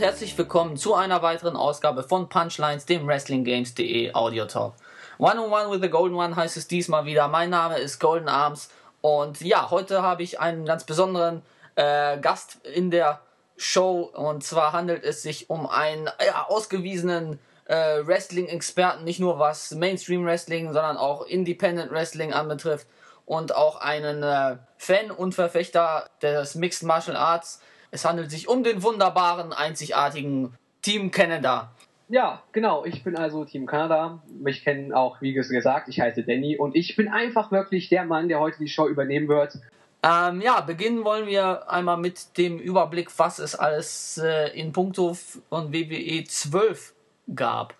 Und herzlich willkommen zu einer weiteren Ausgabe von Punchlines, dem WrestlingGames.de Audio Talk. One on One with the Golden One heißt es diesmal wieder. Mein Name ist Golden Arms und ja, heute habe ich einen ganz besonderen äh, Gast in der Show und zwar handelt es sich um einen ja, ausgewiesenen äh, Wrestling-Experten, nicht nur was Mainstream Wrestling, sondern auch Independent Wrestling anbetrifft und auch einen äh, Fan und Verfechter des Mixed Martial Arts. Es handelt sich um den wunderbaren, einzigartigen Team Canada. Ja, genau. Ich bin also Team Kanada. Mich kennen auch, wie gesagt, ich heiße Danny und ich bin einfach wirklich der Mann, der heute die Show übernehmen wird. Ähm, ja, beginnen wollen wir einmal mit dem Überblick, was es alles äh, in puncto von WWE 12 gab.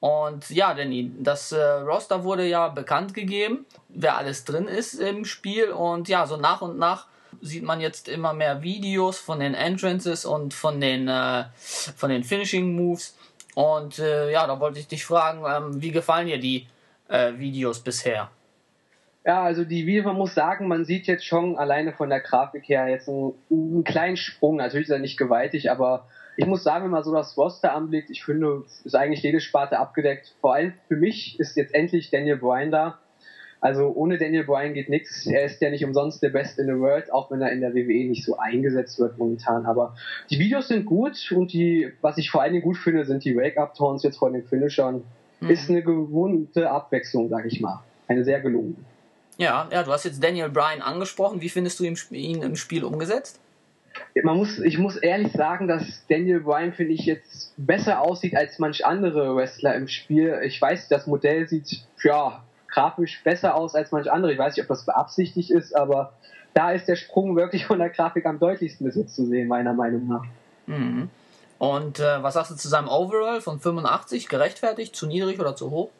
Und ja, Danny, das äh, Roster wurde ja bekannt gegeben, wer alles drin ist im Spiel. Und ja, so nach und nach sieht man jetzt immer mehr Videos von den Entrances und von den, äh, von den Finishing Moves. Und äh, ja, da wollte ich dich fragen, ähm, wie gefallen dir die äh, Videos bisher? Ja, also die Videos, man muss sagen, man sieht jetzt schon alleine von der Grafik her jetzt einen, einen kleinen Sprung. Natürlich ist er nicht gewaltig, aber ich muss sagen, wenn man so das Roster anblickt, ich finde, ist eigentlich jede Sparte abgedeckt. Vor allem für mich ist jetzt endlich Daniel Bryan da. Also ohne Daniel Bryan geht nichts. Er ist ja nicht umsonst der Best in the World, auch wenn er in der WWE nicht so eingesetzt wird momentan. Aber die Videos sind gut und die, was ich vor allen Dingen gut finde, sind die Wake-Up-Tons jetzt von den Finishern. Mhm. Ist eine gewohnte Abwechslung, sag ich mal. Eine sehr gelungene. Ja, ja, du hast jetzt Daniel Bryan angesprochen. Wie findest du ihn im Spiel umgesetzt? man muss, ich muss ehrlich sagen, dass Daniel Bryan, finde ich, jetzt besser aussieht als manch andere Wrestler im Spiel. Ich weiß, das Modell sieht, ja, grafisch besser aus als manch andere. Ich weiß nicht, ob das beabsichtigt ist, aber da ist der Sprung wirklich von der Grafik am deutlichsten bis jetzt zu sehen, meiner Meinung nach. Mhm. Und äh, was sagst du zu seinem Overall von 85? Gerechtfertigt? Zu niedrig oder zu hoch?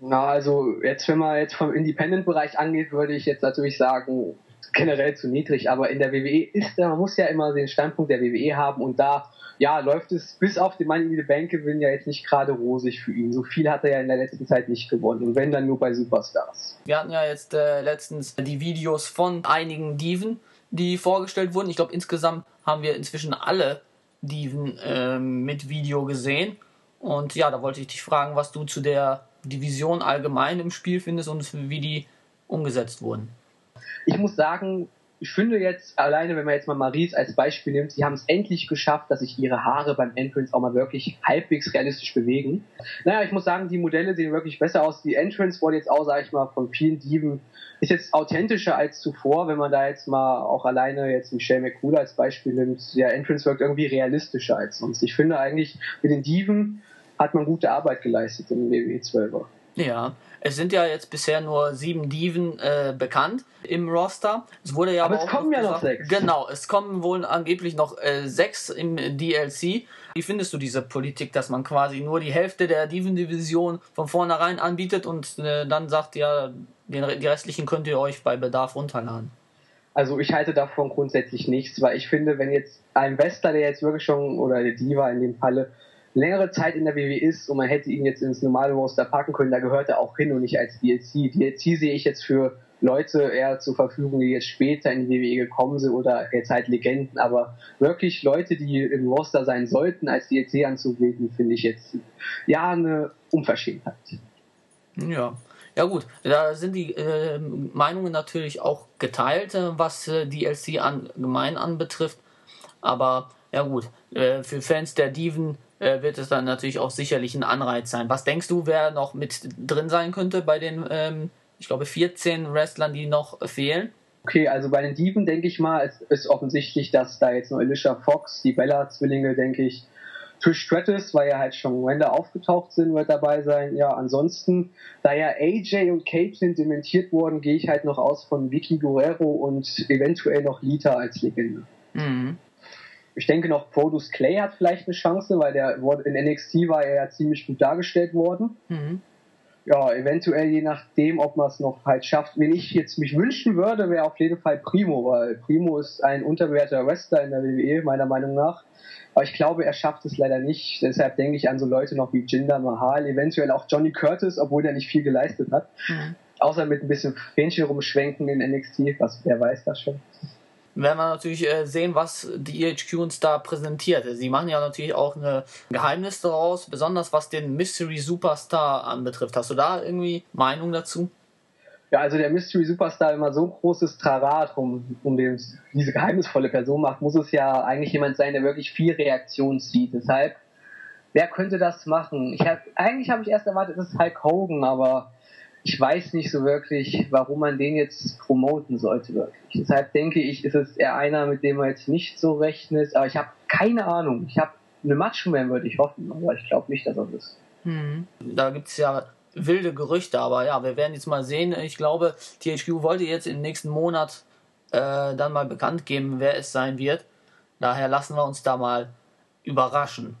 Na, also jetzt, wenn man jetzt vom Independent-Bereich angeht, würde ich jetzt natürlich sagen, generell zu niedrig, aber in der WWE ist man muss ja immer den Standpunkt der WWE haben und da, ja, läuft es bis auf den Money in the Bank Gewinn ja jetzt nicht gerade rosig für ihn. So viel hat er ja in der letzten Zeit nicht gewonnen und wenn dann nur bei Superstars. Wir hatten ja jetzt äh, letztens die Videos von einigen Diven, die vorgestellt wurden. Ich glaube, insgesamt haben wir inzwischen alle Diven äh, mit Video gesehen. Und ja, da wollte ich dich fragen, was du zu der Division allgemein im Spiel findest und wie die umgesetzt wurden ich muss sagen, ich finde jetzt, alleine wenn man jetzt mal Maries als Beispiel nimmt, sie haben es endlich geschafft, dass sich ihre Haare beim Entrance auch mal wirklich halbwegs realistisch bewegen. Naja, ich muss sagen, die Modelle sehen wirklich besser aus. Die Entrance wurde jetzt auch, sag ich mal, von vielen Dieben, ist jetzt authentischer als zuvor, wenn man da jetzt mal auch alleine jetzt Michelle McCool als Beispiel nimmt. Der Entrance wirkt irgendwie realistischer als sonst. Ich finde eigentlich, mit den Dieben hat man gute Arbeit geleistet im WWE 12er. Ja, es sind ja jetzt bisher nur sieben Diven äh, bekannt im Roster. Es wurde ja aber, aber es kommen ja noch sechs. Genau, es kommen wohl angeblich noch äh, sechs im DLC. Wie findest du diese Politik, dass man quasi nur die Hälfte der Diven-Division von vornherein anbietet und äh, dann sagt, ja, den, die restlichen könnt ihr euch bei Bedarf runterladen? Also ich halte davon grundsätzlich nichts, weil ich finde, wenn jetzt ein Wrestler, der jetzt wirklich schon, oder der Diva in dem Falle, längere Zeit in der WWE ist und man hätte ihn jetzt ins normale Roster packen können, da gehört er auch hin und nicht als DLC. DLC sehe ich jetzt für Leute eher zur Verfügung, die jetzt später in die WWE gekommen sind oder jetzt halt Legenden, aber wirklich Leute, die im Roster sein sollten, als DLC anzubieten, finde ich jetzt ja eine Unverschämtheit. Ja. Ja gut, da sind die äh, Meinungen natürlich auch geteilt, äh, was äh, DLC allgemein anbetrifft. Aber ja gut, äh, für Fans der Diven äh, wird es dann natürlich auch sicherlich ein Anreiz sein. Was denkst du, wer noch mit drin sein könnte bei den, ähm, ich glaube, 14 Wrestlern, die noch fehlen? Okay, also bei den Dieven denke ich mal, es ist offensichtlich, dass da jetzt nur Alicia Fox, die Bella-Zwillinge, denke ich, Trish Stratus, weil ja halt schon Wender aufgetaucht sind, wird dabei sein. Ja, ansonsten, da ja AJ und Caitlyn dementiert wurden, gehe ich halt noch aus von Vicky Guerrero und eventuell noch Lita als Legende. Mhm. Ich denke noch, Produce Clay hat vielleicht eine Chance, weil der in NXT war er ja ziemlich gut dargestellt worden. Mhm. Ja, eventuell je nachdem, ob man es noch halt schafft. Wenn ich jetzt mich wünschen würde, wäre auf jeden Fall Primo, weil Primo ist ein unterbewerteter Wrestler in der WWE, meiner Meinung nach. Aber ich glaube, er schafft es leider nicht. Deshalb denke ich an so Leute noch wie Jinder Mahal, eventuell auch Johnny Curtis, obwohl er nicht viel geleistet hat. Mhm. Außer mit ein bisschen Fähnchen rumschwenken in NXT, was wer weiß das schon. Werden wir natürlich äh, sehen, was die EHQ uns da präsentiert. Sie machen ja natürlich auch ein Geheimnis daraus, besonders was den Mystery Superstar anbetrifft. Hast du da irgendwie Meinung dazu? Ja, also der Mystery Superstar, man so großes Trarat um, um den, diese geheimnisvolle Person macht, muss es ja eigentlich jemand sein, der wirklich viel Reaktion zieht. Deshalb, wer könnte das machen? Ich hab, eigentlich habe ich erst erwartet, es ist Hulk Hogan, aber ich weiß nicht so wirklich, warum man den jetzt promoten sollte wirklich. Deshalb denke ich, ist es eher einer, mit dem man jetzt nicht so rechnet. Aber ich habe keine Ahnung. Ich habe eine Macho Man würde ich hoffen, aber ich glaube nicht, dass er das ist. Hm. Da gibt es ja wilde Gerüchte, aber ja, wir werden jetzt mal sehen. Ich glaube, THQ wollte jetzt im nächsten Monat äh, dann mal bekannt geben, wer es sein wird. Daher lassen wir uns da mal überraschen.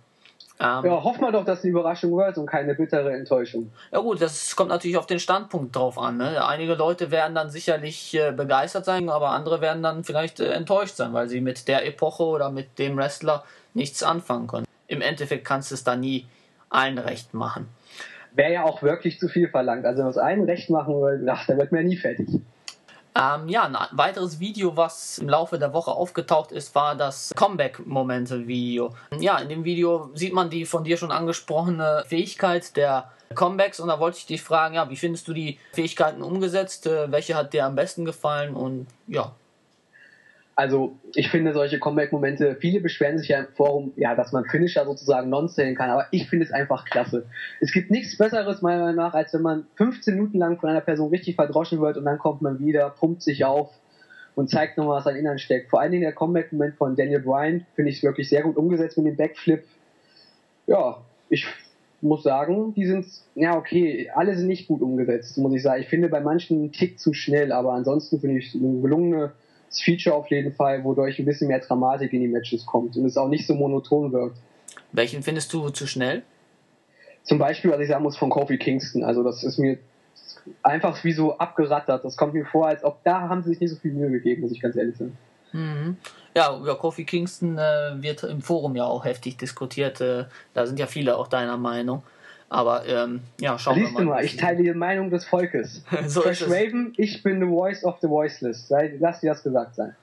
Ähm, ja, hoffen wir doch, dass eine Überraschung wird und keine bittere Enttäuschung. Ja gut, das kommt natürlich auf den Standpunkt drauf an. Ne? Einige Leute werden dann sicherlich äh, begeistert sein, aber andere werden dann vielleicht äh, enttäuscht sein, weil sie mit der Epoche oder mit dem Wrestler nichts anfangen können. Im Endeffekt kannst du es da nie allen recht machen. Wäre ja auch wirklich zu viel verlangt. Also, wenn man es allen recht machen will, ach, da wird man ja nie fertig. Ähm, ja, ein weiteres Video, was im Laufe der Woche aufgetaucht ist, war das Comeback-Momente-Video. Ja, in dem Video sieht man die von dir schon angesprochene Fähigkeit der Comebacks und da wollte ich dich fragen, ja, wie findest du die Fähigkeiten umgesetzt? Äh, welche hat dir am besten gefallen? Und ja, also ich finde solche Comeback-Momente, viele beschweren sich ja im Forum, ja, dass man Finisher sozusagen non-sellen kann, aber ich finde es einfach klasse. Es gibt nichts Besseres meiner Meinung nach, als wenn man 15 Minuten lang von einer Person richtig verdroschen wird und dann kommt man wieder, pumpt sich auf und zeigt nochmal, was an Innern steckt. Vor allen Dingen der Comeback-Moment von Daniel Bryan finde ich wirklich sehr gut umgesetzt mit dem Backflip. Ja, ich muss sagen, die sind, ja okay, alle sind nicht gut umgesetzt, muss ich sagen. Ich finde bei manchen einen Tick zu schnell, aber ansonsten finde ich eine gelungene das Feature auf jeden Fall, wodurch ein bisschen mehr Dramatik in die Matches kommt und es auch nicht so monoton wirkt. Welchen findest du zu schnell? Zum Beispiel, was ich sagen muss, von Kofi Kingston. Also das ist mir einfach wie so abgerattert. Das kommt mir vor, als ob da haben sie sich nicht so viel Mühe gegeben, muss ich ganz ehrlich sagen. Mhm. Ja, über Kofi Kingston äh, wird im Forum ja auch heftig diskutiert. Äh, da sind ja viele auch deiner Meinung. Aber ähm, ja, schauen Siehst wir mal. mal. Ich teile die Meinung des Volkes. so Fresh Raven, ich bin the voice of the voiceless. Lass dir das gesagt sein.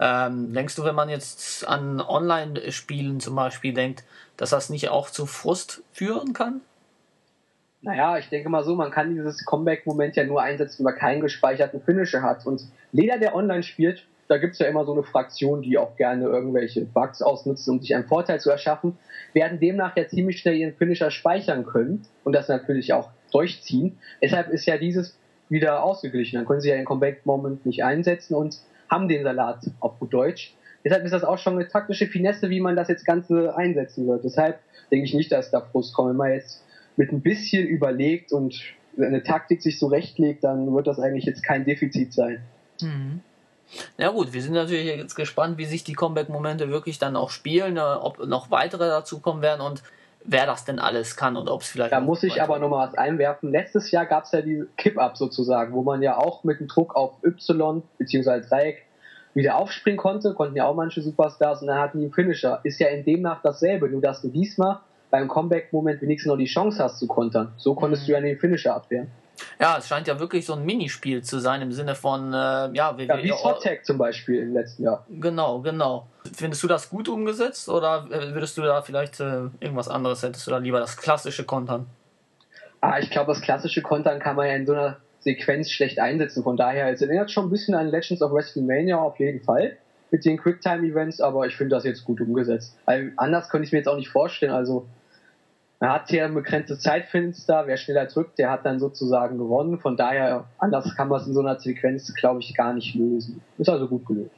Ähm, denkst du, wenn man jetzt an Online-Spielen zum Beispiel denkt, dass das nicht auch zu Frust führen kann? Naja, ich denke mal so, man kann dieses Comeback-Moment ja nur einsetzen, wenn man keinen gespeicherten Finisher hat. Und jeder, der online spielt, da gibt es ja immer so eine Fraktion, die auch gerne irgendwelche Bugs ausnutzt, um sich einen Vorteil zu erschaffen, werden demnach ja ziemlich schnell ihren Finisher speichern können und das natürlich auch durchziehen. Deshalb ist ja dieses wieder ausgeglichen. Dann können sie ja den Comeback-Moment nicht einsetzen und haben den Salat auf gut Deutsch. Deshalb ist das auch schon eine taktische Finesse, wie man das jetzt Ganze einsetzen wird. Deshalb denke ich nicht, dass da Frust kommt. Wenn man jetzt mit ein bisschen überlegt und eine Taktik sich so rechtlegt, dann wird das eigentlich jetzt kein Defizit sein. Mhm. Ja gut, wir sind natürlich jetzt gespannt, wie sich die Comeback-Momente wirklich dann auch spielen, ne, ob noch weitere dazu kommen werden und wer das denn alles kann und ob es vielleicht. Da muss ich aber nochmal was einwerfen. Letztes Jahr gab es ja die Kip-Up sozusagen, wo man ja auch mit dem Druck auf Y bzw. Dreieck wieder aufspringen konnte, konnten ja auch manche Superstars und dann hatten die einen Finisher. Ist ja in demnach dasselbe, nur dass du diesmal beim Comeback-Moment wenigstens noch die Chance hast zu kontern. So konntest mhm. du ja den Finisher abwehren. Ja, es scheint ja wirklich so ein Minispiel zu sein im Sinne von, äh, ja, wie, ja, wie Hot Tag zum Beispiel im letzten Jahr. Genau, genau. Findest du das gut umgesetzt oder äh, würdest du da vielleicht äh, irgendwas anderes, hättest du da lieber das klassische Kontern? Ah, ich glaube, das klassische Kontern kann man ja in so einer Sequenz schlecht einsetzen. Von daher, es erinnert schon ein bisschen an Legends of WrestleMania auf jeden Fall mit den Quicktime-Events, aber ich finde das jetzt gut umgesetzt. Weil anders könnte ich es mir jetzt auch nicht vorstellen. Also man hat hier ein begrenztes Zeitfenster, wer schneller drückt, der hat dann sozusagen gewonnen. Von daher, anders kann man es in so einer Sequenz, glaube ich, gar nicht lösen. Ist also gut gelöst.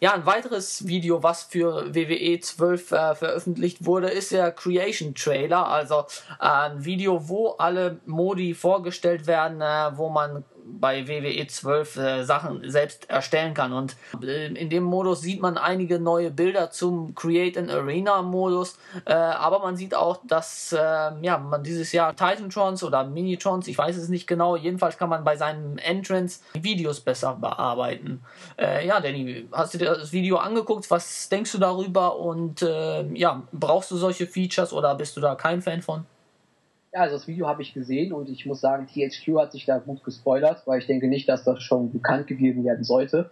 Ja, ein weiteres Video, was für WWE 12 äh, veröffentlicht wurde, ist der Creation Trailer, also äh, ein Video, wo alle Modi vorgestellt werden, äh, wo man bei WWE 12 äh, Sachen selbst erstellen kann. Und äh, in dem Modus sieht man einige neue Bilder zum Create an Arena Modus, äh, aber man sieht auch, dass äh, ja, man dieses Jahr Titantrons oder Minitrons, ich weiß es nicht genau, jedenfalls kann man bei seinem Entrance Videos besser bearbeiten. Äh, ja, Danny, hast du dir das Video angeguckt? Was denkst du darüber? Und äh, ja, brauchst du solche Features oder bist du da kein Fan von? Ja, also das Video habe ich gesehen und ich muss sagen, THQ hat sich da gut gespoilert, weil ich denke nicht, dass das schon bekannt gegeben werden sollte.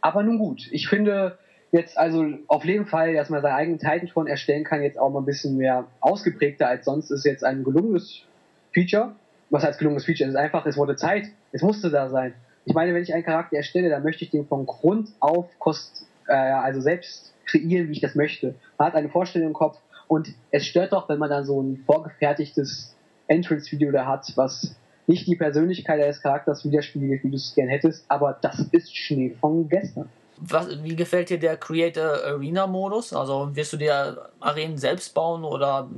Aber nun gut, ich finde jetzt also auf jeden Fall, dass man seinen eigenen Titan erstellen kann, jetzt auch mal ein bisschen mehr ausgeprägter als sonst, ist jetzt ein gelungenes Feature. Was heißt gelungenes Feature? Es ist einfach, es wurde Zeit, es musste da sein. Ich meine, wenn ich einen Charakter erstelle, dann möchte ich den von Grund auf kost, äh, also selbst kreieren, wie ich das möchte. Man hat eine Vorstellung im Kopf und es stört doch, wenn man dann so ein vorgefertigtes Entrance-Video da hat, was nicht die Persönlichkeit des Charakters widerspiegelt, wie du es gern hättest, aber das ist Schnee von gestern. Was, wie gefällt dir der Creator Arena Modus? Also wirst du dir Arenen selbst bauen oder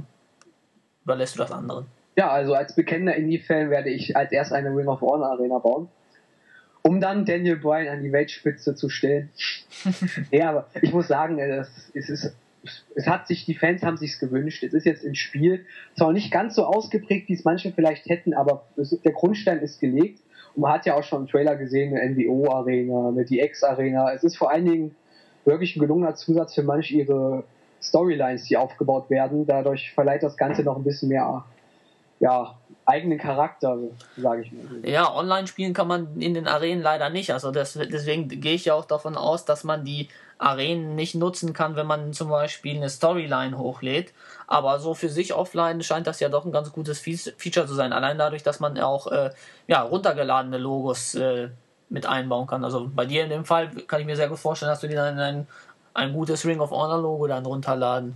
überlässt du das anderen? Ja, also als bekennender Indie-Fan werde ich als erst eine Ring of Honor Arena bauen, um dann Daniel Bryan an die Weltspitze zu stellen. ja, aber ich muss sagen, es, es ist es hat sich, die Fans haben sich's gewünscht. Es ist jetzt im Spiel zwar nicht ganz so ausgeprägt, wie es manche vielleicht hätten, aber es, der Grundstein ist gelegt. Und man hat ja auch schon im Trailer gesehen, eine NWO-Arena, eine DX-Arena. Es ist vor allen Dingen wirklich ein gelungener Zusatz für manche ihre Storylines, die aufgebaut werden. Dadurch verleiht das Ganze noch ein bisschen mehr ja, eigenen Charakter, sage ich mal. Ja, online spielen kann man in den Arenen leider nicht. Also das, deswegen gehe ich ja auch davon aus, dass man die Arenen nicht nutzen kann, wenn man zum Beispiel eine Storyline hochlädt. Aber so für sich offline scheint das ja doch ein ganz gutes Feature zu sein. Allein dadurch, dass man auch äh, ja, runtergeladene Logos äh, mit einbauen kann. Also bei dir in dem Fall kann ich mir sehr gut vorstellen, dass du dir dann ein, ein gutes Ring of Honor Logo dann runterladen.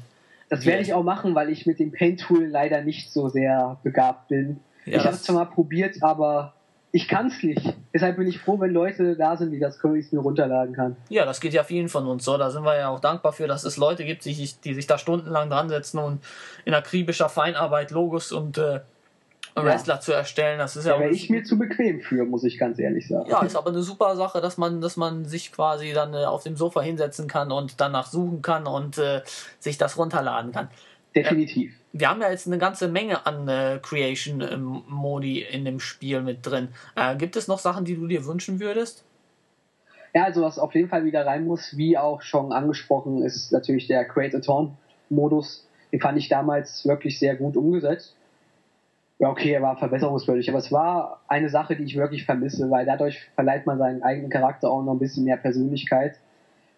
Das werde ich auch machen, weil ich mit dem Paint Tool leider nicht so sehr begabt bin. Ja, ich habe es zwar mal probiert, aber ich kann es nicht. Deshalb bin ich froh, wenn Leute da sind, die das Königs mir runterladen kann. Ja, das geht ja vielen von uns so. Da sind wir ja auch dankbar für, dass es Leute gibt, die sich, die sich da stundenlang dran setzen und in akribischer Feinarbeit Logos und äh, Wrestler ja. zu erstellen. Das ist ja, ja wäre ich mir zu bequem für, muss ich ganz ehrlich sagen. Ja, ist aber eine super Sache, dass man, dass man sich quasi dann äh, auf dem Sofa hinsetzen kann und danach suchen kann und äh, sich das runterladen kann. Definitiv. wir haben ja jetzt eine ganze Menge an äh, Creation-Modi in dem Spiel mit drin. Äh, gibt es noch Sachen, die du dir wünschen würdest? Ja, also was auf jeden Fall wieder rein muss, wie auch schon angesprochen, ist natürlich der Create a Torn-Modus. Den fand ich damals wirklich sehr gut umgesetzt. Ja, okay, er war verbesserungswürdig, aber es war eine Sache, die ich wirklich vermisse, weil dadurch verleiht man seinen eigenen Charakter auch noch ein bisschen mehr Persönlichkeit.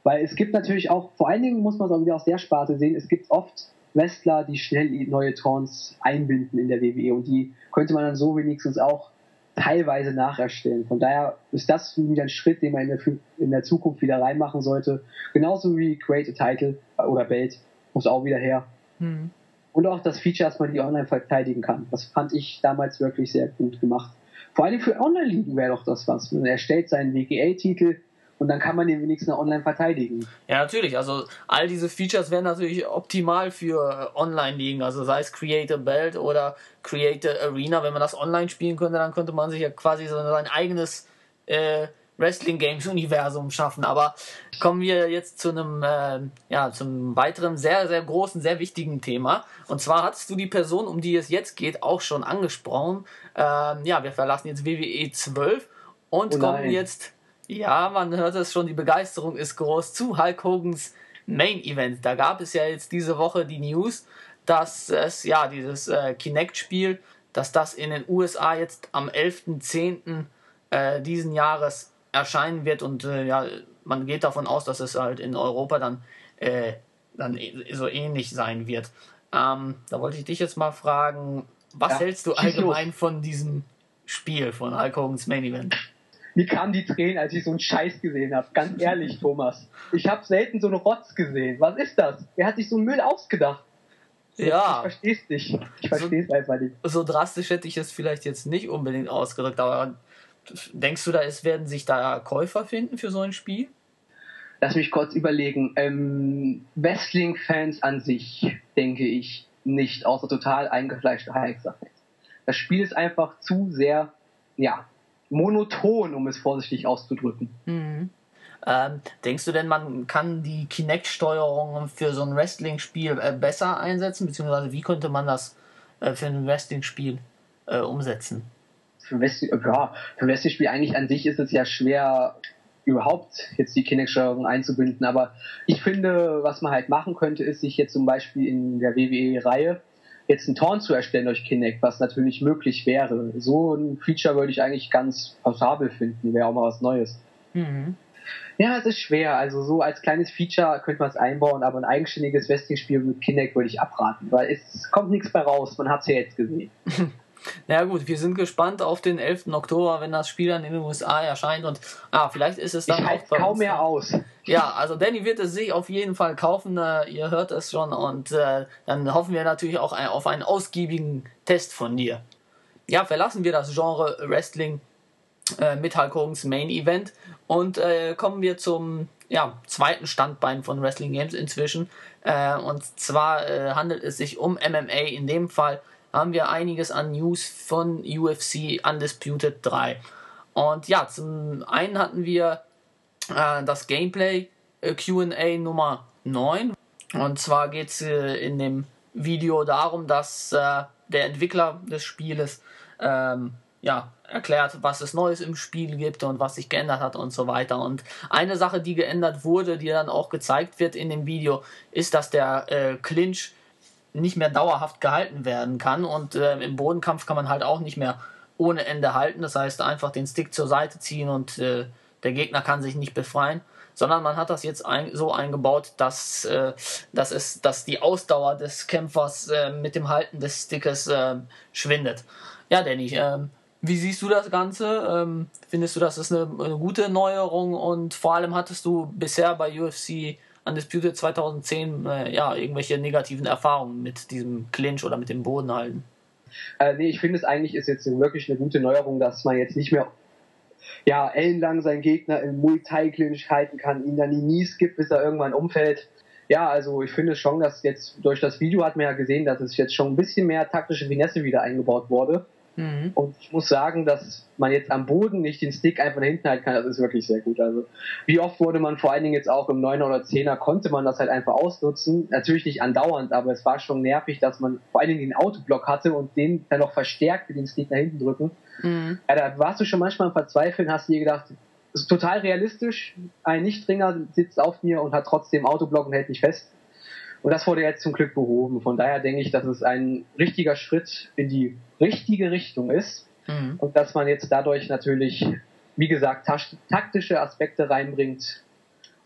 Weil es gibt natürlich auch, vor allen Dingen muss man es auch wieder aus der Sparte sehen, es gibt oft Wrestler, die schnell neue Taunts einbinden in der WWE und die könnte man dann so wenigstens auch teilweise nacherstellen. Von daher ist das wieder ein Schritt, den man in der, in der Zukunft wieder reinmachen sollte. Genauso wie Create a Title oder Belt muss auch wieder her. Mhm. Und auch das Feature, dass man die online verteidigen kann. Das fand ich damals wirklich sehr gut gemacht. Vor allem für Online-Ligen wäre doch das was. Man erstellt seinen WGA-Titel, und dann kann man den wenigstens online verteidigen. Ja, natürlich. Also all diese Features wären natürlich optimal für Online-Ligen, also sei es Create a Belt oder Create a Arena. Wenn man das online spielen könnte, dann könnte man sich ja quasi so sein eigenes äh, Wrestling Games Universum schaffen. Aber kommen wir jetzt zu einem, äh, ja, zum weiteren sehr, sehr großen, sehr wichtigen Thema. Und zwar hattest du die Person, um die es jetzt geht, auch schon angesprochen. Ähm, ja, wir verlassen jetzt WWE 12 und oh kommen jetzt ja, man hört es schon, die Begeisterung ist groß zu Hulk Hogans Main Event. Da gab es ja jetzt diese Woche die News, dass es ja dieses äh, Kinect-Spiel, dass das in den USA jetzt am 11.10. Äh, diesen Jahres erscheinen wird und äh, ja, man geht davon aus, dass es halt in Europa dann, äh, dann e-, so ähnlich sein wird. Ähm, da wollte ich dich jetzt mal fragen, was ja, hältst du allgemein von diesem Spiel, von Hulk Hogans Main Event? mir kamen die Tränen, als ich so einen Scheiß gesehen habe. Ganz ehrlich, Thomas. Ich habe selten so einen Rotz gesehen. Was ist das? Wer hat sich so einen Müll ausgedacht? Ja. Ich versteh's nicht. Ich versteh's so, einfach nicht. So drastisch hätte ich es vielleicht jetzt nicht unbedingt ausgedrückt, aber denkst du, da ist, werden sich da Käufer finden für so ein Spiel? Lass mich kurz überlegen. Ähm, Wrestling-Fans an sich, denke ich, nicht, außer total eingefleischte Hexer-Fans. Das Spiel ist einfach zu sehr, ja, monoton, um es vorsichtig auszudrücken. Mhm. Ähm, denkst du denn, man kann die Kinect-Steuerung für so ein Wrestling-Spiel äh, besser einsetzen? Beziehungsweise wie könnte man das äh, für ein Wrestling-Spiel äh, umsetzen? Für, Wrestling, ja, für ein Wrestling-Spiel eigentlich an sich ist es ja schwer, überhaupt jetzt die Kinect-Steuerung einzubinden. Aber ich finde, was man halt machen könnte, ist sich jetzt zum Beispiel in der WWE-Reihe jetzt einen Torn zu erstellen durch Kinect, was natürlich möglich wäre. So ein Feature würde ich eigentlich ganz passabel finden, wäre auch mal was Neues. Mhm. Ja, es ist schwer. Also so als kleines Feature könnte man es einbauen, aber ein eigenständiges Wrestling-Spiel mit Kinect würde ich abraten, weil es kommt nichts mehr raus. Man hat es ja jetzt gesehen. Na ja, gut, wir sind gespannt auf den 11. Oktober, wenn das Spiel dann in den USA erscheint und ah, vielleicht ist es dann ich auch kaum mehr aus. Ja, also Danny wird es sich auf jeden Fall kaufen, äh, ihr hört es schon und äh, dann hoffen wir natürlich auch ein, auf einen ausgiebigen Test von dir. Ja, verlassen wir das Genre Wrestling äh, mit Hulk Hogan's Main Event und äh, kommen wir zum ja, zweiten Standbein von Wrestling Games inzwischen. Äh, und zwar äh, handelt es sich um MMA. In dem Fall haben wir einiges an News von UFC Undisputed 3. Und ja, zum einen hatten wir äh, das Gameplay äh, QA Nummer 9. Und zwar geht es in dem Video darum, dass der Entwickler des Spieles ähm, ja, erklärt, was es Neues im Spiel gibt und was sich geändert hat und so weiter. Und eine Sache, die geändert wurde, die dann auch gezeigt wird in dem Video, ist, dass der äh, Clinch nicht mehr dauerhaft gehalten werden kann und äh, im Bodenkampf kann man halt auch nicht mehr ohne Ende halten. Das heißt, einfach den Stick zur Seite ziehen und äh, der Gegner kann sich nicht befreien, sondern man hat das jetzt ein, so eingebaut, dass, äh, dass, es, dass die Ausdauer des Kämpfers äh, mit dem Halten des Stickes äh, schwindet. Ja, Danny, ähm, wie siehst du das Ganze? Ähm, findest du, das ist eine, eine, gute Neuerung und vor allem hattest du bisher bei UFC Undisputed 2010 äh, ja, irgendwelche negativen Erfahrungen mit diesem Clinch oder mit dem Bodenhalten? Äh, nee, ich finde es eigentlich ist jetzt wirklich eine gute Neuerung, dass man jetzt nicht mehr ja, ellenlang seinen Gegner im Multi-Clinch halten kann, ihn dann die Knees gibt, bis er irgendwann umfällt. Ja, also ich finde schon, dass jetzt durch das Video hat man ja gesehen, dass es jetzt schon ein bisschen mehr taktische Finesse wieder eingebaut wurde. Mhm. Und ich muss sagen, dass man jetzt am Boden nicht den Stick einfach nach hinten halten kann, das ist wirklich sehr gut. Also wie oft wurde man vor allen Dingen jetzt auch im 9er oder 10er, konnte man das halt einfach ausnutzen. Natürlich nicht andauernd, aber es war schon nervig, dass man vor allen Dingen den Autoblock hatte und den dann noch verstärkte, den Stick nach hinten drücken. Mhm. Ja, da warst du schon manchmal am Verzweifeln, hast dir gedacht, das ist total realistisch, ein Nichtringer sitzt auf mir und hat trotzdem Autoblock und hält mich fest. Und das wurde jetzt zum Glück behoben. Von daher denke ich, dass es ein richtiger Schritt in die richtige Richtung ist. Mhm. Und dass man jetzt dadurch natürlich, wie gesagt, taktische Aspekte reinbringt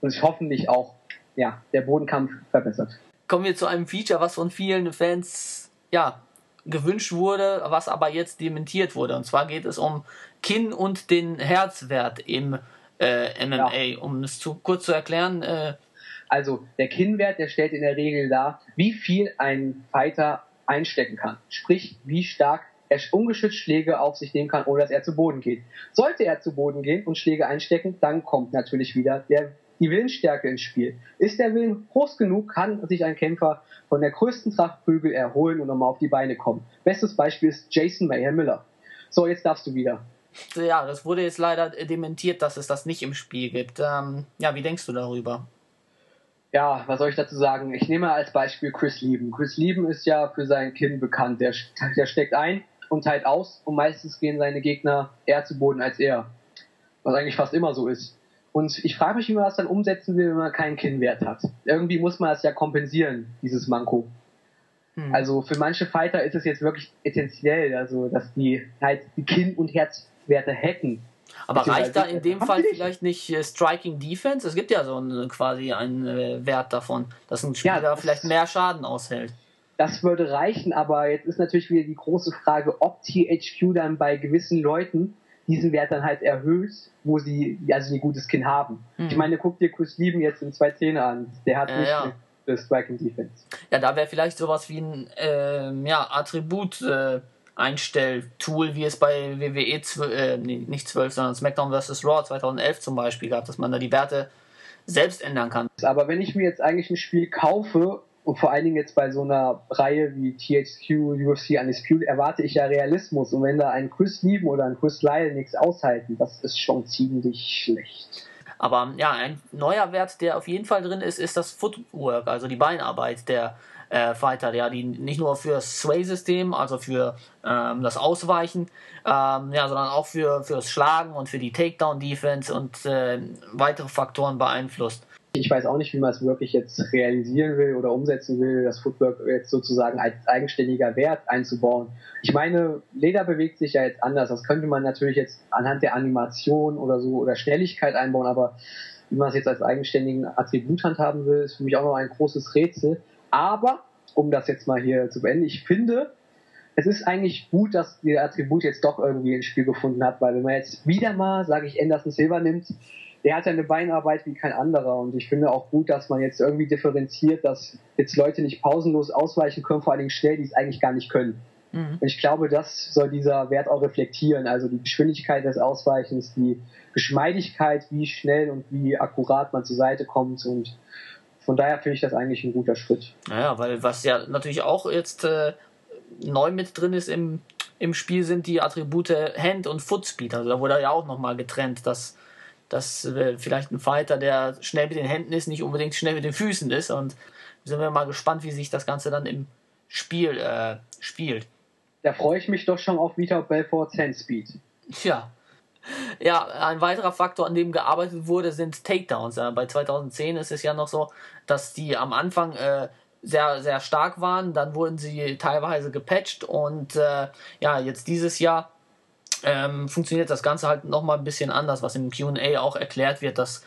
und sich hoffentlich auch ja, der Bodenkampf verbessert. Kommen wir zu einem Feature, was von vielen Fans ja, gewünscht wurde, was aber jetzt dementiert wurde. Und zwar geht es um Kinn und den Herzwert im äh, MMA. Ja. Um es zu, kurz zu erklären, äh, also der Kinnwert, der stellt in der Regel dar, wie viel ein Fighter einstecken kann. Sprich, wie stark er ungeschützt Schläge auf sich nehmen kann, ohne dass er zu Boden geht. Sollte er zu Boden gehen und Schläge einstecken, dann kommt natürlich wieder der, die Willensstärke ins Spiel. Ist der Willen groß genug, kann sich ein Kämpfer von der größten Trachtprügel erholen und nochmal auf die Beine kommen. Bestes Beispiel ist Jason Mayhem Miller. So, jetzt darfst du wieder. Ja, das wurde jetzt leider dementiert, dass es das nicht im Spiel gibt. Ähm, ja, wie denkst du darüber? Ja, was soll ich dazu sagen? Ich nehme als Beispiel Chris Lieben. Chris Lieben ist ja für sein Kinn bekannt. Der, der steckt ein und teilt aus und meistens gehen seine Gegner eher zu Boden als er. Was eigentlich fast immer so ist. Und ich frage mich, wie man das dann umsetzen will, wenn man keinen Kinnwert hat. Irgendwie muss man das ja kompensieren, dieses Manko. Hm. Also für manche Fighter ist es jetzt wirklich essentiell, also dass die halt die Kinn- und Herzwerte hätten. Aber reicht da in dem Fall vielleicht nicht äh, Striking Defense? Es gibt ja so einen, quasi einen äh, Wert davon, dass ein Spieler ja, vielleicht mehr Schaden aushält. Das würde reichen, aber jetzt ist natürlich wieder die große Frage, ob THQ dann bei gewissen Leuten diesen Wert dann halt erhöht, wo sie also ein gutes Skin haben. Hm. Ich meine, guck dir Chris Lieben jetzt in zwei Zähne an. Der hat äh, nicht ja. Striking Defense. Ja, da wäre vielleicht sowas wie ein äh, ja, Attribut äh, Einstelltool, wie es bei WWE 12, äh, nicht 12, sondern SmackDown vs. Raw 2011 zum Beispiel gab, dass man da die Werte selbst ändern kann. Aber wenn ich mir jetzt eigentlich ein Spiel kaufe und vor allen Dingen jetzt bei so einer Reihe wie THQ, UFC Undisputed, erwarte ich ja Realismus. Und wenn da ein Chris Lieben oder ein Chris Lyle nichts aushalten, das ist schon ziemlich schlecht. Aber ja, ein neuer Wert, der auf jeden Fall drin ist, ist das Footwork, also die Beinarbeit der äh, Fighter, ja, die nicht nur für das Sway-System, also für ähm, das Ausweichen, ähm, ja, sondern auch für fürs Schlagen und für die Takedown-Defense und äh, weitere Faktoren beeinflusst. Ich weiß auch nicht, wie man es wirklich jetzt realisieren will oder umsetzen will, das Footwork jetzt sozusagen als eigenständiger Wert einzubauen. Ich meine, Leder bewegt sich ja jetzt anders. Das könnte man natürlich jetzt anhand der Animation oder so oder Schnelligkeit einbauen, aber Wie man es jetzt als eigenständigen Attribut handhaben will, ist für mich auch noch ein großes Rätsel. Aber, um das jetzt mal hier zu beenden, ich finde, es ist eigentlich gut, dass der Attribut jetzt doch irgendwie ins Spiel gefunden hat, weil wenn man jetzt wieder mal, sage ich, Anderson Silver nimmt, der hat ja eine Beinarbeit wie kein anderer und ich finde auch gut, dass man jetzt irgendwie differenziert, dass jetzt Leute nicht pausenlos ausweichen können, vor allen Dingen schnell, die es eigentlich gar nicht können. Mhm. Und ich glaube, das soll dieser Wert auch reflektieren, also die Geschwindigkeit des Ausweichens, die Geschmeidigkeit, wie schnell und wie akkurat man zur Seite kommt und von daher finde ich das eigentlich ein guter Schritt. Naja, weil was ja natürlich auch jetzt äh, neu mit drin ist im, im Spiel, sind die Attribute Hand und Footspeed. Also da wurde ja auch nochmal getrennt, dass dass äh, vielleicht ein Fighter, der schnell mit den Händen ist, nicht unbedingt schnell mit den Füßen ist. Und sind wir mal gespannt, wie sich das Ganze dann im Spiel äh, spielt. Da freue ich mich doch schon auf Vita Belfort's Handspeed. Ja. Ja, ein weiterer Faktor, an dem gearbeitet wurde, sind Takedowns. Äh, bei 2010 ist es ja noch so, dass die am Anfang äh, sehr, sehr stark waren. Dann wurden sie teilweise gepatcht und äh, ja, jetzt dieses Jahr ähm, funktioniert das Ganze halt nochmal ein bisschen anders, was im QA auch erklärt wird, dass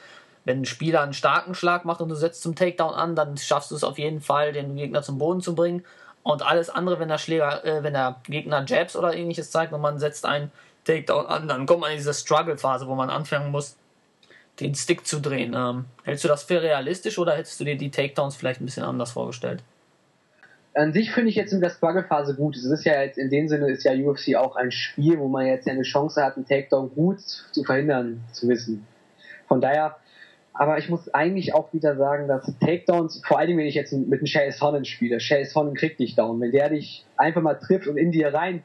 wenn ein Spieler einen starken Schlag macht und du setzt zum Takedown an, dann schaffst du es auf jeden Fall, den Gegner zum Boden zu bringen. Und alles andere, wenn der Schläger, äh, wenn der Gegner Jabs oder ähnliches zeigt und man setzt einen Takedown an, dann kommt man in diese Struggle-Phase, wo man anfangen muss, den Stick zu drehen. Ähm, hältst du das für realistisch oder hättest du dir die Takedowns vielleicht ein bisschen anders vorgestellt? an sich finde ich jetzt in der Struggle-Phase gut. Es ist ja jetzt in dem Sinne ist ja UFC auch ein Spiel, wo man jetzt ja eine Chance hat, einen Takedown gut zu verhindern zu wissen. Von daher, aber ich muss eigentlich auch wieder sagen, dass Takedowns, vor allem wenn ich jetzt mit einem Chase Honnen spiele, Chase Honnen kriegt dich down. Wenn der dich einfach mal trifft und in dir rein,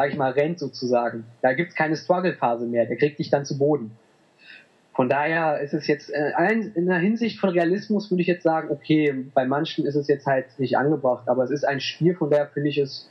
sag ich mal, rennt sozusagen, da gibt's keine Struggle-Phase mehr, der kriegt dich dann zu Boden. Von daher ist es jetzt äh, in der Hinsicht von Realismus würde ich jetzt sagen, okay, bei manchen ist es jetzt halt nicht angebracht, aber es ist ein Spiel, von daher finde ich es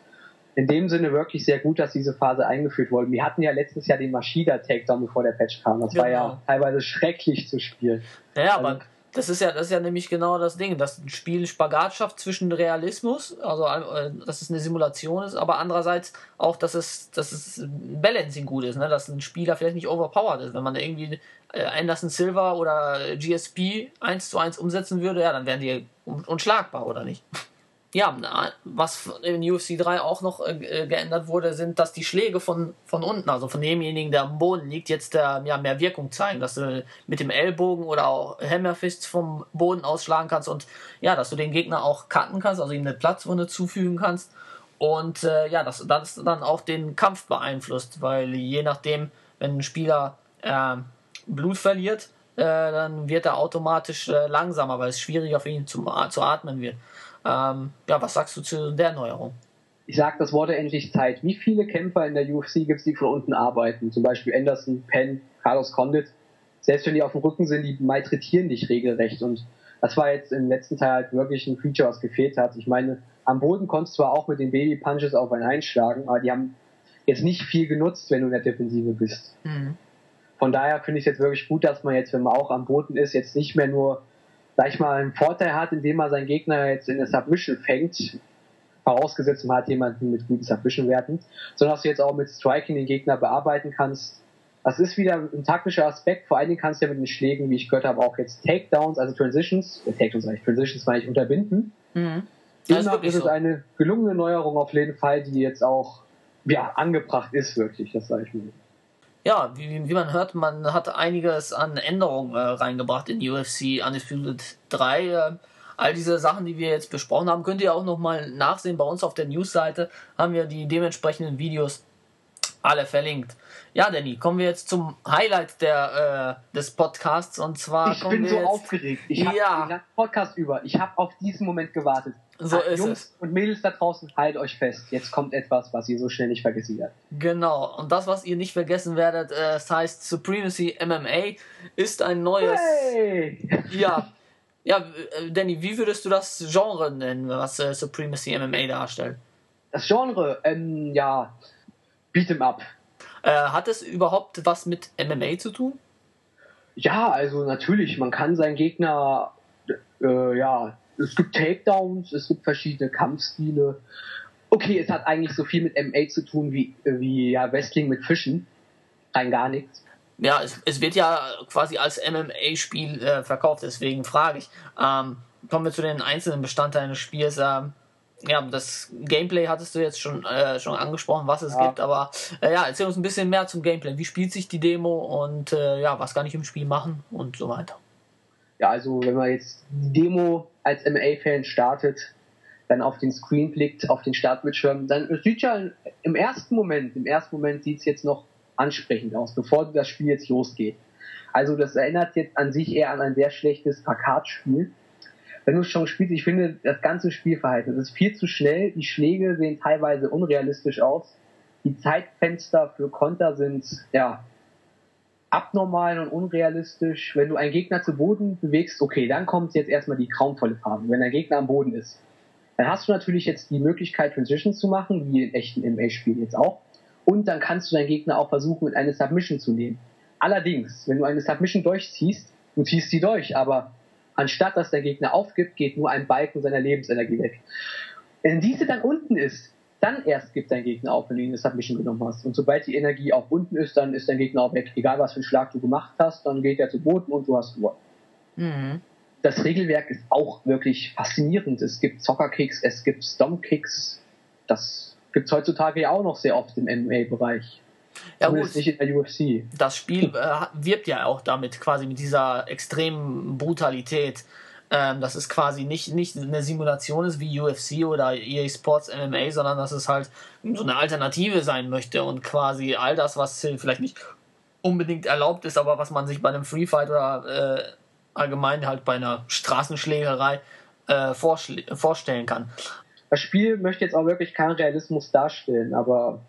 in dem Sinne wirklich sehr gut, dass diese Phase eingeführt wurde. Wir hatten ja letztes Jahr den Machida Takedown, bevor der Patch kam. Das genau. war ja genau. teilweise schrecklich zu spielen. Ja, also, aber das ist ja, das ist ja nämlich genau das Ding, dass ein Spiel Spagat schafft zwischen Realismus, also äh, dass es eine Simulation ist, aber andererseits auch, dass es, dass es Balancing gut ist, ne? dass ein Spieler vielleicht nicht overpowered ist. Wenn man irgendwie äh, Anderson Silver oder GSP 1 zu 1 umsetzen würde, ja, dann wären die unschlagbar, oder nicht? Ja, was in UFC 3 auch noch äh, geändert wurde, sind, dass die Schläge von, von unten, also von demjenigen, der am Boden liegt, jetzt äh, ja, mehr Wirkung zeigen, dass du mit dem Ellbogen oder auch Hammerfists vom Boden ausschlagen kannst und ja, dass du den Gegner auch cutten kannst, also ihm eine Platzwunde zufügen kannst und äh, ja, dass das dann auch den Kampf beeinflusst, weil je nachdem, wenn ein Spieler äh, Blut verliert, äh, dann wird er automatisch äh, langsamer, weil es schwieriger für ihn zu, zu atmen wird. Ähm, ja, was sagst du zu der Neuerung? Ich sag, das wurde endlich Zeit. Wie viele Kämpfer in der UFC gibt es, die von unten arbeiten? Zum Beispiel Anderson, Penn, Carlos Condit. Selbst wenn die auf dem Rücken sind, die malträtieren dich regelrecht. Und das war jetzt im letzten Teil halt wirklich ein Feature, was gefehlt hat. Ich meine, am Boden konntest du zwar auch mit den Baby Punches auf einen einschlagen, aber die haben jetzt nicht viel genutzt, wenn du in der Defensive bist. Mhm. Von daher finde ich es jetzt wirklich gut, dass man jetzt, wenn man auch am Boden ist, jetzt nicht mehr nur sag ich mal, einen Vorteil hat, indem man seinen Gegner jetzt in der Submission fängt, vorausgesetzt man hat jemanden mit guten Submission-Werten, sondern dass du jetzt auch mit Striking den Gegner bearbeiten kannst. Das ist wieder ein taktischer Aspekt, vor allen Dingen kannst du ja mit den Schlägen, wie ich gehört habe, auch jetzt Takedowns, also Transitions, äh, Takedowns eigentlich, Transitions meine ich, unterbinden. Mhm. Demnach ist es so. eine gelungene Neuerung auf jeden Fall, die jetzt auch ja, angebracht ist, wirklich, das sage ich mir ja, wie, wie, man hört, man hat einiges an Änderungen äh, reingebracht in UFC Undisputed 3. Äh, all diese Sachen, die wir jetzt besprochen haben, könnt ihr auch nochmal nachsehen. Bei uns auf der Newsseite haben wir die dementsprechenden Videos alle verlinkt. Ja, Danny, kommen wir jetzt zum Highlight der, äh, des Podcasts und zwar. Ich bin so jetzt, aufgeregt. Ich habe ja. den Podcast über. Ich habe auf diesen Moment gewartet. So ah, ist Jungs es. und Mädels da draußen, haltet euch fest. Jetzt kommt etwas, was ihr so schnell nicht vergessen werdet. Genau. Und das, was ihr nicht vergessen werdet, äh, das heißt Supremacy MMA, ist ein neues. Hey! Ja. Ja, äh, Danny, wie würdest du das Genre nennen, was äh, Supremacy MMA darstellt? Das Genre, ähm, ja, Beat'em Up. Äh, hat es überhaupt was mit MMA zu tun? Ja, also natürlich, man kann seinen Gegner äh, ja es gibt Takedowns, es gibt verschiedene Kampfstile. Okay, es hat eigentlich so viel mit MA zu tun wie, wie ja, Wrestling mit Fischen. Rein gar nichts. Ja, es, es wird ja quasi als MMA-Spiel äh, verkauft, deswegen frage ich. Ähm, kommen wir zu den einzelnen Bestandteilen des Spiels. Ähm, ja, das Gameplay hattest du jetzt schon, äh, schon angesprochen, was es ja. gibt, aber äh, ja, erzähl uns ein bisschen mehr zum Gameplay. Wie spielt sich die Demo und äh, ja, was kann ich im Spiel machen und so weiter. Ja, also wenn man jetzt die Demo als MA-Fan startet, dann auf den Screen blickt, auf den Startbildschirm, dann sieht ja im ersten Moment, im ersten Moment sieht es jetzt noch ansprechend aus, bevor das Spiel jetzt losgeht. Also das erinnert jetzt an sich eher an ein sehr schlechtes Arcade-Spiel. Wenn du es schon spielst, ich finde das ganze Spielverhalten, ist viel zu schnell, die Schläge sehen teilweise unrealistisch aus, die Zeitfenster für Konter sind ja abnormal und unrealistisch. Wenn du einen Gegner zu Boden bewegst, okay, dann kommt jetzt erstmal die graumvolle Phase, wenn der Gegner am Boden ist. Dann hast du natürlich jetzt die Möglichkeit, Transitions zu machen, wie in echten MA-Spielen jetzt auch. Und dann kannst du deinen Gegner auch versuchen, in eine Submission zu nehmen. Allerdings, wenn du eine Submission durchziehst, du ziehst sie durch, aber anstatt dass der Gegner aufgibt, geht nur ein Balken seiner Lebensenergie weg. Wenn diese dann unten ist, dann erst gibt dein Gegner auf, wenn du ihn eine Submission genommen hast. Und sobald die Energie auch unten ist, dann ist dein Gegner auch weg. Egal was für einen Schlag du gemacht hast, dann geht er zu Boden und du hast gewonnen. Mhm. Das Regelwerk ist auch wirklich faszinierend. Es gibt Zockerkicks, es gibt Stompkicks. Das gibt es heutzutage ja auch noch sehr oft im MMA-Bereich. Ja, gut. nicht in der UFC. Das Spiel äh, wirbt ja auch damit, quasi mit dieser extremen Brutalität. Ähm, dass es quasi nicht, nicht eine Simulation ist wie UFC oder EA Sports MMA, sondern dass es halt so eine Alternative sein möchte und quasi all das, was vielleicht nicht unbedingt erlaubt ist, aber was man sich bei einem Free Fight oder äh, allgemein halt bei einer Straßenschlägerei äh, vorstellen kann. Das Spiel möchte jetzt auch wirklich keinen Realismus darstellen, aber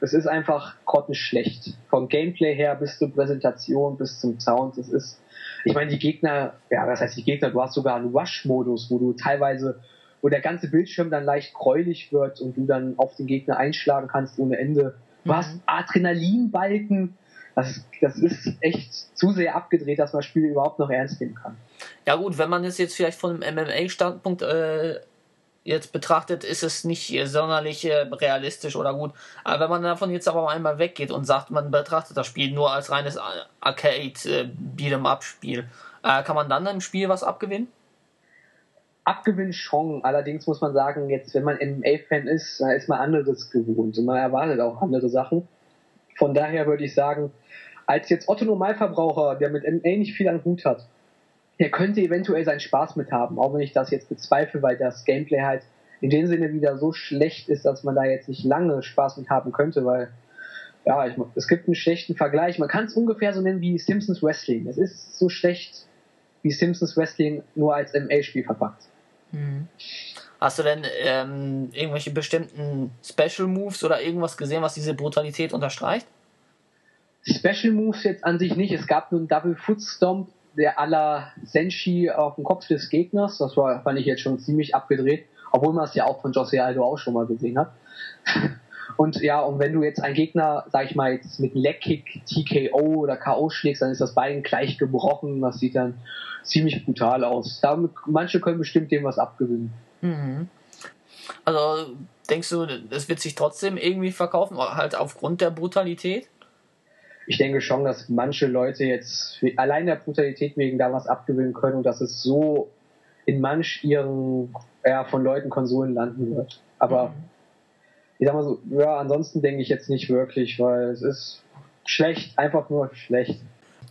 es ist einfach grottenschlecht. Vom Gameplay her bis zur Präsentation, bis zum Sound. Es ist, ich meine, die Gegner, ja, was heißt die Gegner? Du hast sogar einen Rush-Modus, wo du teilweise, wo der ganze Bildschirm dann leicht gräulich wird und du dann auf den Gegner einschlagen kannst ohne Ende. Du mhm. hast Adrenalinbalken. Das, das ist echt zu sehr abgedreht, dass man das Spiel überhaupt noch ernst nehmen kann. Ja gut, wenn man es jetzt vielleicht von einem MMA-Standpunkt äh, jetzt betrachtet, ist es nicht sonderlich äh, realistisch oder gut. Aber wenn man davon jetzt aber einmal weggeht und sagt, man betrachtet das Spiel nur als reines Arcade äh, Beat'em Up Spiel, äh, kann man dann im Spiel was abgewinnen? Abgewinnen schon. Allerdings muss man sagen, jetzt, wenn man MMA-Fan ist, da ist man anderes gewohnt und man erwartet auch andere Sachen. Von daher würde ich sagen, als jetzt Otto Normalverbraucher, der mit MMA nicht viel an Hut hat, der könnte eventuell seinen Spaß mit haben, auch wenn ich das jetzt bezweifle, weil das Gameplay halt in dem Sinne wieder so schlecht ist, dass man da jetzt nicht lange Spaß mit haben könnte, weil ja, ich, es gibt einen schlechten Vergleich. Man kann es ungefähr so nennen wie Simpsons Wrestling. Es ist so schlecht wie Simpsons Wrestling nur als MA-Spiel verpackt. Mhm. Hast du denn ähm, irgendwelche bestimmten Special Moves oder irgendwas gesehen, was diese Brutalität unterstreicht? Special Moves jetzt an sich nicht. Es gab nur einen Double Foot Stomp, der aller Senshi auf dem Kopf des Gegners. Das war, fand ich jetzt schon ziemlich abgedreht, obwohl man es ja auch von Jose Aldo auch schon mal gesehen hat. Und ja, und wenn du jetzt einen Gegner, sag ich mal, jetzt mit Leckkick, TKO oder K.O. schlägst, dann ist das Bein gleich gebrochen. Das sieht dann ziemlich brutal aus. Damit, manche können bestimmt dem was abgewinnen. Mhm. Also denkst du, es wird sich trotzdem irgendwie verkaufen, halt aufgrund der Brutalität? Ich denke schon, dass manche Leute jetzt allein der Brutalität wegen da was abgewinnen können und dass es so in manch ihren ja, von Leuten Konsolen landen wird. Aber mhm. ich sag mal so, ja, ansonsten denke ich jetzt nicht wirklich, weil es ist schlecht, einfach nur schlecht.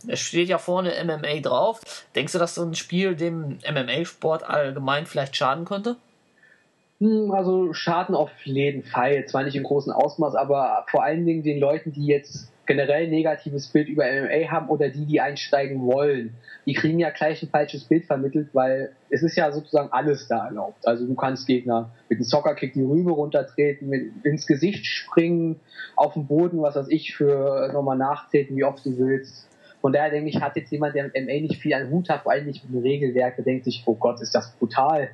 Es steht ja vorne MMA drauf. Denkst du, dass so ein Spiel dem MMA-Sport allgemein vielleicht schaden könnte? Hm, also Schaden auf jeden Fall. Zwar nicht im großen Ausmaß, aber vor allen Dingen den Leuten, die jetzt generell negatives Bild über MMA haben oder die, die einsteigen wollen. Die kriegen ja gleich ein falsches Bild vermittelt, weil es ist ja sozusagen alles da erlaubt. Also du kannst Gegner mit einem Soccerkick die Rübe runtertreten, mit, ins Gesicht springen, auf den Boden, was weiß ich, für nochmal nachtreten, wie oft du willst. Von daher denke ich, hat jetzt jemand, der mit MMA nicht viel an Hut hat, vor allem nicht mit dem Regelwerk, der denkt sich, oh Gott, ist das brutal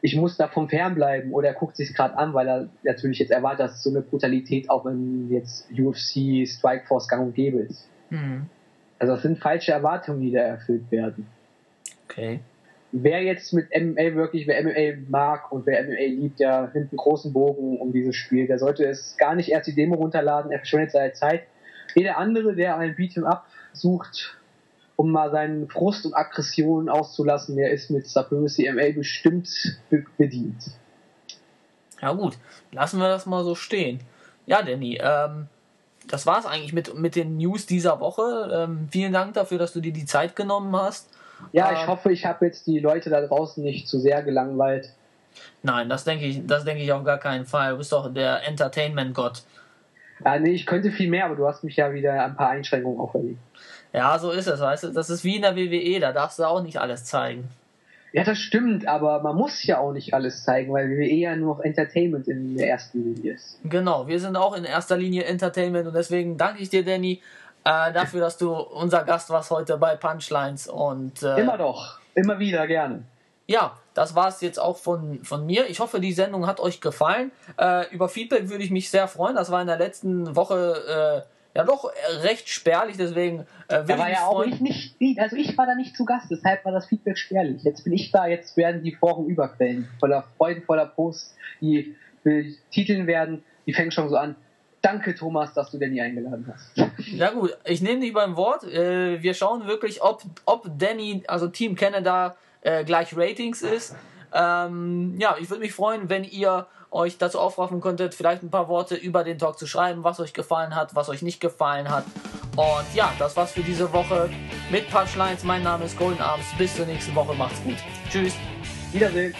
ich muss davon fernbleiben oder er guckt sich gerade an, weil er natürlich jetzt erwartet, dass so eine Brutalität auch in jetzt UFC, Strikeforce gang und gäbe ist. Mhm. Also das sind falsche Erwartungen, die da erfüllt werden. Okay. Wer jetzt mit MMA wirklich, wer MMA mag und wer MMA liebt, der nimmt einen großen Bogen um dieses Spiel. Der sollte es gar nicht erst die Demo runterladen, er verschwendet seine Zeit. Jeder andere, der ein Beat'em Up sucht, um mal seinen Frust und Aggression auszulassen, der ist mit Supremacy MA bestimmt bedient. Ja gut, lassen wir das mal so stehen. Ja, Danny, ähm, das war's eigentlich mit, mit den News dieser Woche. Ähm, vielen Dank dafür, dass du dir die Zeit genommen hast. Ja, ich ähm, hoffe, ich habe jetzt die Leute da draußen nicht zu sehr gelangweilt. Nein, das denke ich, das denke ich auf gar keinen Fall. Du bist doch der Entertainment-Gott. Ja, nee, ich könnte viel mehr, aber du hast mich ja wieder ein paar Einschränkungen auferlegt. Ja, so ist es, weißt du. Das ist wie in der WWE, da darfst du auch nicht alles zeigen. Ja, das stimmt, aber man muss ja auch nicht alles zeigen, weil WWE ja nur noch Entertainment in der ersten Linie ist. Genau, wir sind auch in erster Linie Entertainment und deswegen danke ich dir, Danny, äh, dafür, dass du unser Gast warst heute bei Punchlines und äh, immer doch, immer wieder gerne. Ja, das war es jetzt auch von, von mir. Ich hoffe, die Sendung hat euch gefallen. Äh, über Feedback würde ich mich sehr freuen. Das war in der letzten Woche äh, ja doch recht spärlich, deswegen äh, will da war ja auch ich nicht, also ich war da nicht zu Gast, deshalb war das Feedback spärlich. Jetzt bin ich da, jetzt werden die Foren überquellen, voller Freuden, voller Posts, die betiteln werden, die fängt schon so an. Danke, Thomas, dass du Danny eingeladen hast. Ja gut, ich nehme dich beim Wort. Äh, wir schauen wirklich, ob, ob Danny, also Team Canada, äh, gleich Ratings ist. Ähm, ja, ich würde mich freuen, wenn ihr euch dazu aufraffen könntet, vielleicht ein paar Worte über den Talk zu schreiben, was euch gefallen hat, was euch nicht gefallen hat. Und ja, das war's für diese Woche mit Punchlines. Mein Name ist Golden Arms. Bis zur nächsten Woche. Macht's gut. Tschüss. Wiedersehen.